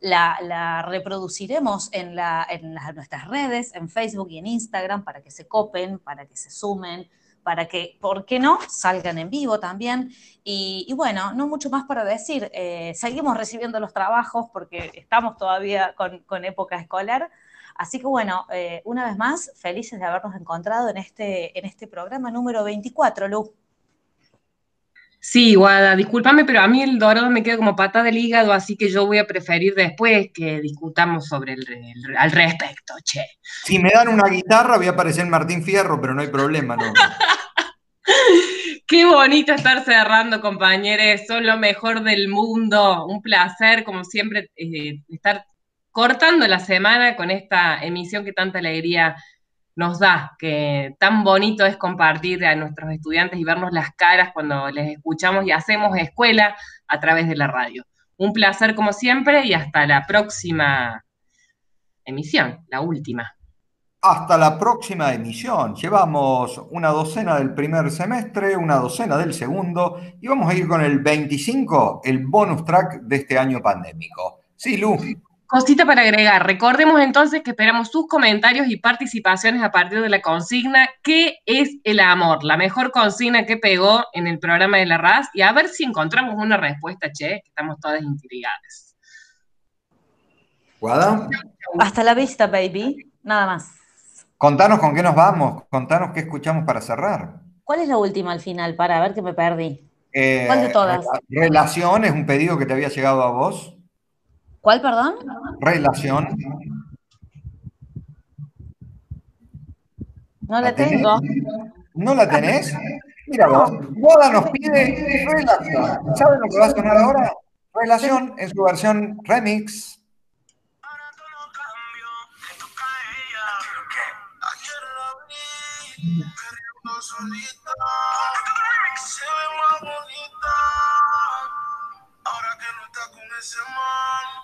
la, la reproduciremos en, la, en nuestras redes, en Facebook y en Instagram, para que se copen, para que se sumen, para que, ¿por qué no?, salgan en vivo también. Y, bueno, no mucho más para decir. Eh, seguimos recibiendo los trabajos porque estamos todavía con, con época escolar. Así que bueno, eh, una vez más, felices de habernos encontrado en este, en este programa número 24, Lu.
Sí, Guada, discúlpame, pero a mí el dorado me queda como pata del hígado, así que yo voy a preferir después que discutamos sobre el, el- al respecto, che.
Si me dan una guitarra, voy a parecer Martín Fierro, pero no hay problema, ¿no?
Qué bonito estar cerrando, compañeros. Son lo mejor del mundo. Un placer, como siempre, eh, estar cortando la semana con esta emisión que tanta alegría nos da, que tan bonito es compartir a nuestros estudiantes y vernos las caras cuando les escuchamos y hacemos escuela a través de la radio. Un placer como siempre y hasta la próxima emisión, la última.
Hasta la próxima emisión. Llevamos una docena del primer semestre, una docena del segundo y vamos a ir con el 25, el bonus track de este año pandémico. Sí, Lu.
Cosita para agregar, recordemos entonces que esperamos sus comentarios y participaciones a partir de la consigna ¿Qué es el amor? La mejor consigna que pegó en el programa de la RAS y a ver si encontramos una respuesta, che, que estamos todas intrigadas.
Guada,
Hasta la vista, baby. Nada más.
contanos con qué nos vamos, contanos qué escuchamos para cerrar.
¿Cuál es la última al final? Para ver que me perdí.
Eh,
¿Cuál de todas?
Relación es un pedido que te había llegado a vos.
¿Cuál, perdón?
Relación.
No la
tenés?
tengo.
¿No la tenés? Mira vos, Boda nos pide relación. ¿Saben lo que va a sonar ahora? Relación en su versión remix.
Solita, se ve más bonita. Ahora que no está con ese man,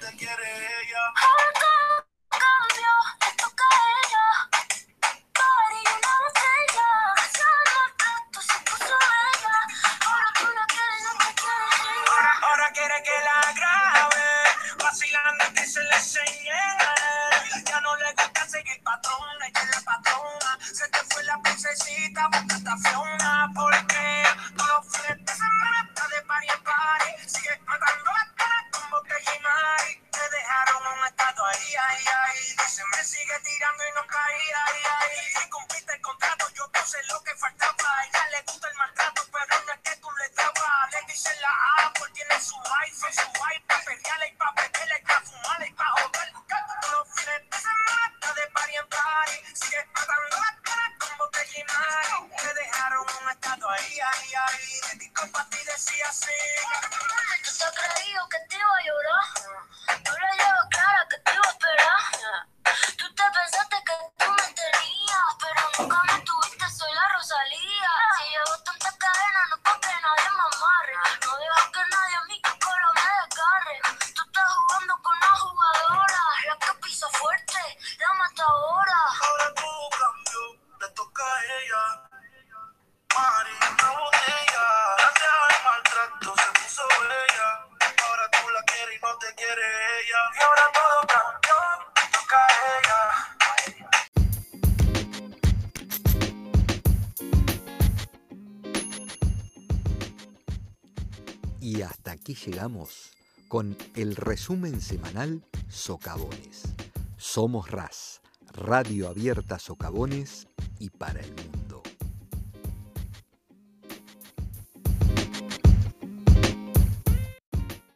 te quiere ella.
Llegamos con el resumen semanal Socavones. Somos RAS, Radio Abierta Socavones y para el.